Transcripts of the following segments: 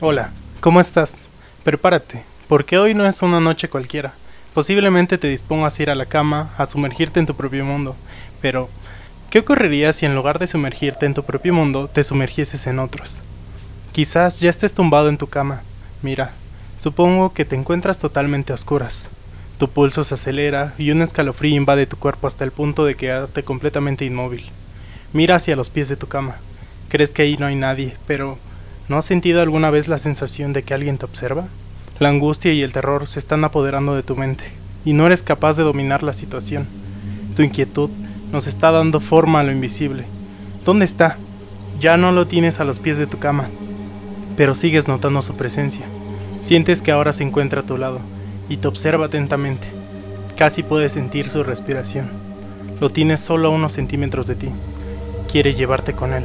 Hola, ¿cómo estás? Prepárate, porque hoy no es una noche cualquiera. Posiblemente te dispongas a ir a la cama, a sumergirte en tu propio mundo, pero ¿qué ocurriría si en lugar de sumergirte en tu propio mundo, te sumergieses en otros? Quizás ya estés tumbado en tu cama. Mira, supongo que te encuentras totalmente a oscuras. Tu pulso se acelera y un escalofrío invade tu cuerpo hasta el punto de quedarte completamente inmóvil. Mira hacia los pies de tu cama. Crees que ahí no hay nadie, pero ¿no has sentido alguna vez la sensación de que alguien te observa? La angustia y el terror se están apoderando de tu mente, y no eres capaz de dominar la situación. Tu inquietud nos está dando forma a lo invisible. ¿Dónde está? Ya no lo tienes a los pies de tu cama, pero sigues notando su presencia. Sientes que ahora se encuentra a tu lado, y te observa atentamente. Casi puedes sentir su respiración. Lo tienes solo a unos centímetros de ti. Quiere llevarte con él,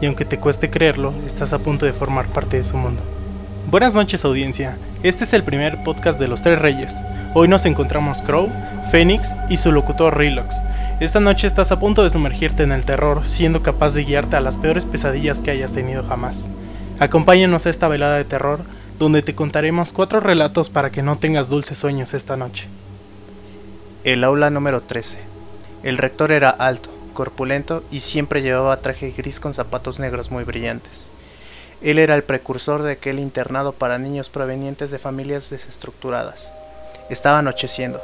y aunque te cueste creerlo, estás a punto de formar parte de su mundo. Buenas noches audiencia, este es el primer podcast de los Tres Reyes. Hoy nos encontramos Crow, Phoenix y su locutor Relox. Esta noche estás a punto de sumergirte en el terror, siendo capaz de guiarte a las peores pesadillas que hayas tenido jamás. Acompáñanos a esta velada de terror, donde te contaremos cuatro relatos para que no tengas dulces sueños esta noche. El aula número 13. El rector era alto, corpulento y siempre llevaba traje gris con zapatos negros muy brillantes. Él era el precursor de aquel internado para niños provenientes de familias desestructuradas. Estaba anocheciendo,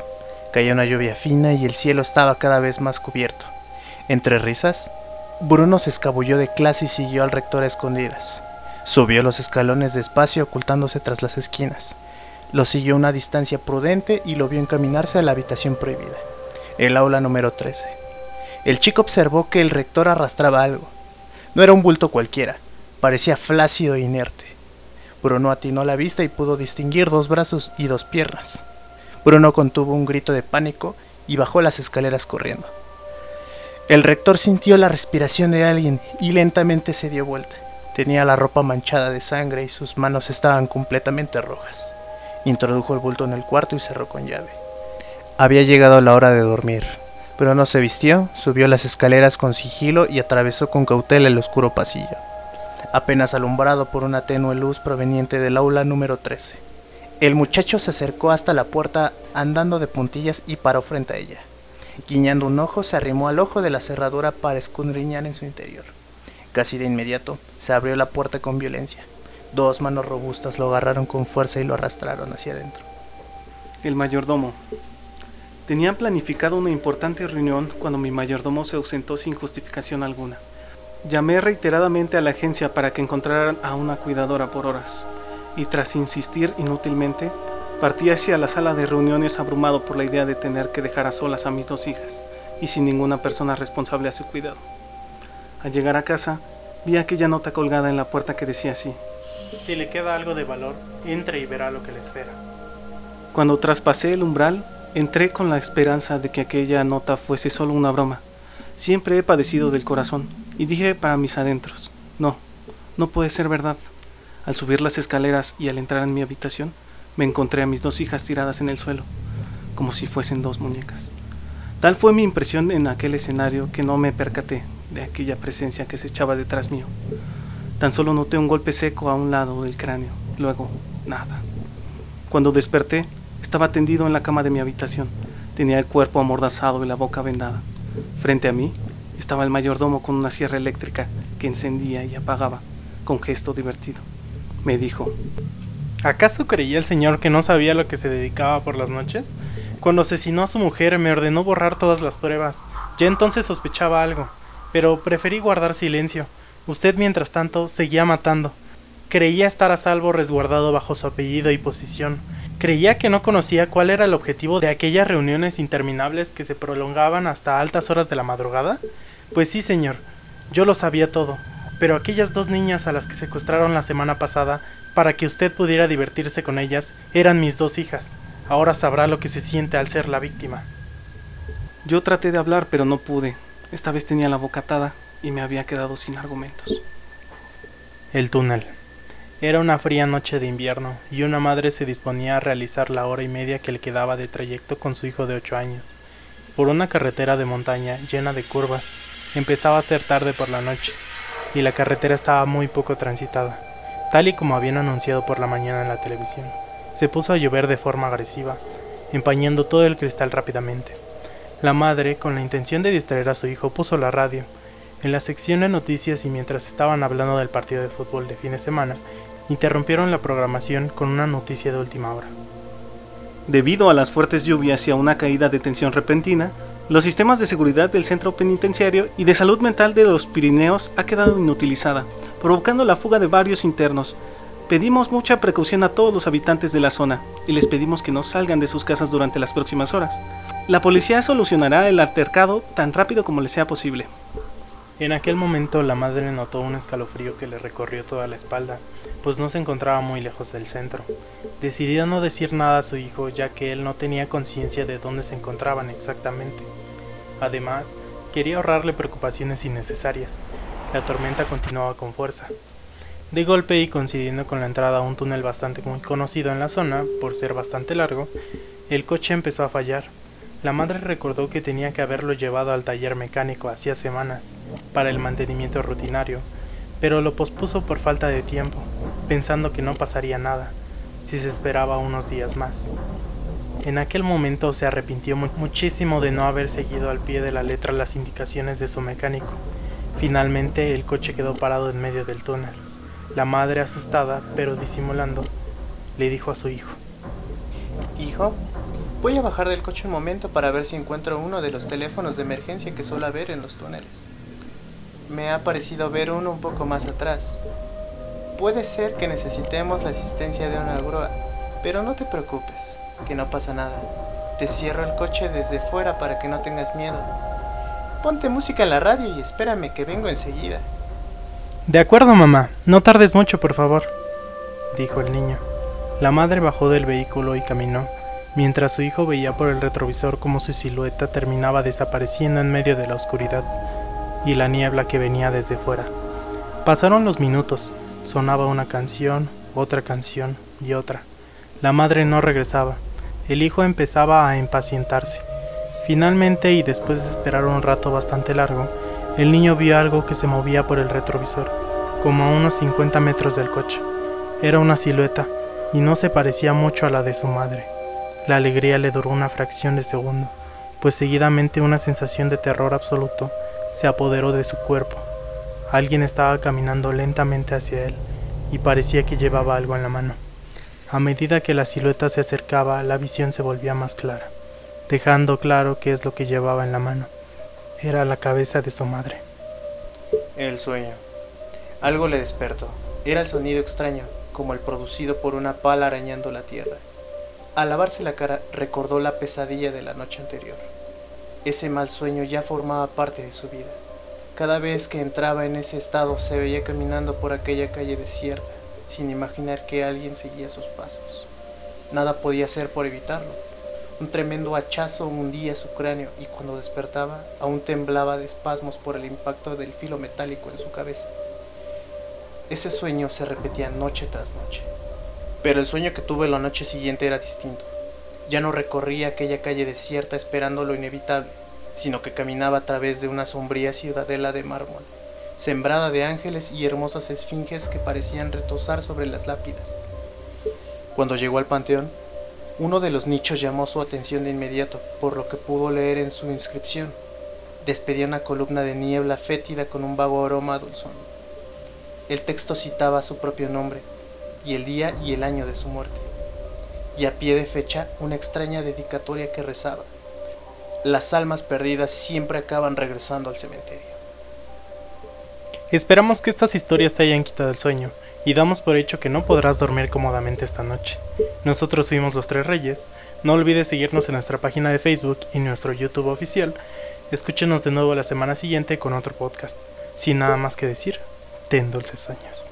caía una lluvia fina y el cielo estaba cada vez más cubierto. Entre risas, Bruno se escabulló de clase y siguió al rector a escondidas. Subió los escalones despacio ocultándose tras las esquinas. Lo siguió a una distancia prudente y lo vio encaminarse a la habitación prohibida, el aula número 13. El chico observó que el rector arrastraba algo. No era un bulto cualquiera, Parecía flácido e inerte. Bruno atinó la vista y pudo distinguir dos brazos y dos piernas. Bruno contuvo un grito de pánico y bajó las escaleras corriendo. El rector sintió la respiración de alguien y lentamente se dio vuelta. Tenía la ropa manchada de sangre y sus manos estaban completamente rojas. Introdujo el bulto en el cuarto y cerró con llave. Había llegado la hora de dormir, pero no se vistió, subió las escaleras con sigilo y atravesó con cautela el oscuro pasillo apenas alumbrado por una tenue luz proveniente del aula número 13. El muchacho se acercó hasta la puerta andando de puntillas y paró frente a ella. Guiñando un ojo, se arrimó al ojo de la cerradura para escudriñar en su interior. Casi de inmediato, se abrió la puerta con violencia. Dos manos robustas lo agarraron con fuerza y lo arrastraron hacia adentro. El mayordomo. Tenían planificado una importante reunión cuando mi mayordomo se ausentó sin justificación alguna. Llamé reiteradamente a la agencia para que encontraran a una cuidadora por horas, y tras insistir inútilmente, partí hacia la sala de reuniones abrumado por la idea de tener que dejar a solas a mis dos hijas, y sin ninguna persona responsable a su cuidado. Al llegar a casa, vi aquella nota colgada en la puerta que decía así. Si le queda algo de valor, entre y verá lo que le espera. Cuando traspasé el umbral, entré con la esperanza de que aquella nota fuese solo una broma. Siempre he padecido del corazón y dije para mis adentros, no, no puede ser verdad. Al subir las escaleras y al entrar en mi habitación, me encontré a mis dos hijas tiradas en el suelo, como si fuesen dos muñecas. Tal fue mi impresión en aquel escenario que no me percaté de aquella presencia que se echaba detrás mío. Tan solo noté un golpe seco a un lado del cráneo, luego nada. Cuando desperté, estaba tendido en la cama de mi habitación. Tenía el cuerpo amordazado y la boca vendada. Frente a mí estaba el mayordomo con una sierra eléctrica que encendía y apagaba, con gesto divertido. Me dijo, ¿acaso creía el señor que no sabía lo que se dedicaba por las noches? Cuando asesinó a su mujer me ordenó borrar todas las pruebas. Ya entonces sospechaba algo, pero preferí guardar silencio. Usted, mientras tanto, seguía matando. Creía estar a salvo resguardado bajo su apellido y posición. Creía que no conocía cuál era el objetivo de aquellas reuniones interminables que se prolongaban hasta altas horas de la madrugada. Pues sí, señor, yo lo sabía todo, pero aquellas dos niñas a las que secuestraron la semana pasada, para que usted pudiera divertirse con ellas, eran mis dos hijas. Ahora sabrá lo que se siente al ser la víctima. Yo traté de hablar, pero no pude. Esta vez tenía la boca atada y me había quedado sin argumentos. El túnel. Era una fría noche de invierno, y una madre se disponía a realizar la hora y media que le quedaba de trayecto con su hijo de ocho años. Por una carretera de montaña llena de curvas, Empezaba a ser tarde por la noche, y la carretera estaba muy poco transitada. tal y como habían anunciado por la mañana en la televisión. Se puso a llover de forma agresiva, empañando todo el cristal rápidamente. La madre, con la intención de distraer a su hijo, puso la radio. En la sección de noticias y mientras estaban hablando del partido de fútbol de fin de semana, interrumpieron la programación con una noticia de última hora. Debido a las fuertes lluvias y a una caída de tensión repentina, los sistemas de seguridad del centro penitenciario y de salud mental de los Pirineos ha quedado inutilizada, provocando la fuga de varios internos. Pedimos mucha precaución a todos los habitantes de la zona y les pedimos que no salgan de sus casas durante las próximas horas. La policía solucionará el altercado tan rápido como le sea posible. En aquel momento la madre notó un escalofrío que le recorrió toda la espalda, pues no se encontraba muy lejos del centro. Decidió no decir nada a su hijo ya que él no tenía conciencia de dónde se encontraban exactamente. Además, quería ahorrarle preocupaciones innecesarias. La tormenta continuaba con fuerza. De golpe y coincidiendo con la entrada a un túnel bastante muy conocido en la zona, por ser bastante largo, el coche empezó a fallar. La madre recordó que tenía que haberlo llevado al taller mecánico hacía semanas, para el mantenimiento rutinario, pero lo pospuso por falta de tiempo, pensando que no pasaría nada, si se esperaba unos días más. En aquel momento se arrepintió muchísimo de no haber seguido al pie de la letra las indicaciones de su mecánico. Finalmente el coche quedó parado en medio del túnel. La madre, asustada, pero disimulando, le dijo a su hijo. Hijo, Voy a bajar del coche un momento para ver si encuentro uno de los teléfonos de emergencia que suele haber en los túneles. Me ha parecido ver uno un poco más atrás. Puede ser que necesitemos la asistencia de una grúa, pero no te preocupes, que no pasa nada. Te cierro el coche desde fuera para que no tengas miedo. Ponte música en la radio y espérame que vengo enseguida. De acuerdo, mamá. No tardes mucho, por favor, dijo el niño. La madre bajó del vehículo y caminó mientras su hijo veía por el retrovisor cómo su silueta terminaba desapareciendo en medio de la oscuridad y la niebla que venía desde fuera. Pasaron los minutos, sonaba una canción, otra canción y otra. La madre no regresaba, el hijo empezaba a impacientarse. Finalmente, y después de esperar un rato bastante largo, el niño vio algo que se movía por el retrovisor, como a unos 50 metros del coche. Era una silueta, y no se parecía mucho a la de su madre. La alegría le duró una fracción de segundo, pues seguidamente una sensación de terror absoluto se apoderó de su cuerpo. Alguien estaba caminando lentamente hacia él y parecía que llevaba algo en la mano. A medida que la silueta se acercaba, la visión se volvía más clara, dejando claro qué es lo que llevaba en la mano. Era la cabeza de su madre. El sueño. Algo le despertó. Era el sonido extraño, como el producido por una pala arañando la tierra. Al lavarse la cara recordó la pesadilla de la noche anterior. Ese mal sueño ya formaba parte de su vida. Cada vez que entraba en ese estado se veía caminando por aquella calle desierta, sin imaginar que alguien seguía sus pasos. Nada podía hacer por evitarlo. Un tremendo hachazo hundía su cráneo y cuando despertaba aún temblaba de espasmos por el impacto del filo metálico en su cabeza. Ese sueño se repetía noche tras noche. Pero el sueño que tuve la noche siguiente era distinto. Ya no recorría aquella calle desierta esperando lo inevitable, sino que caminaba a través de una sombría ciudadela de mármol, sembrada de ángeles y hermosas esfinges que parecían retosar sobre las lápidas. Cuando llegó al panteón, uno de los nichos llamó su atención de inmediato, por lo que pudo leer en su inscripción. Despedía una columna de niebla fétida con un vago aroma dulzón. El texto citaba su propio nombre, y el día y el año de su muerte. Y a pie de fecha una extraña dedicatoria que rezaba. Las almas perdidas siempre acaban regresando al cementerio. Esperamos que estas historias te hayan quitado el sueño y damos por hecho que no podrás dormir cómodamente esta noche. Nosotros fuimos los Tres Reyes. No olvides seguirnos en nuestra página de Facebook y nuestro YouTube oficial. Escúchenos de nuevo la semana siguiente con otro podcast. Sin nada más que decir, ten dulces sueños.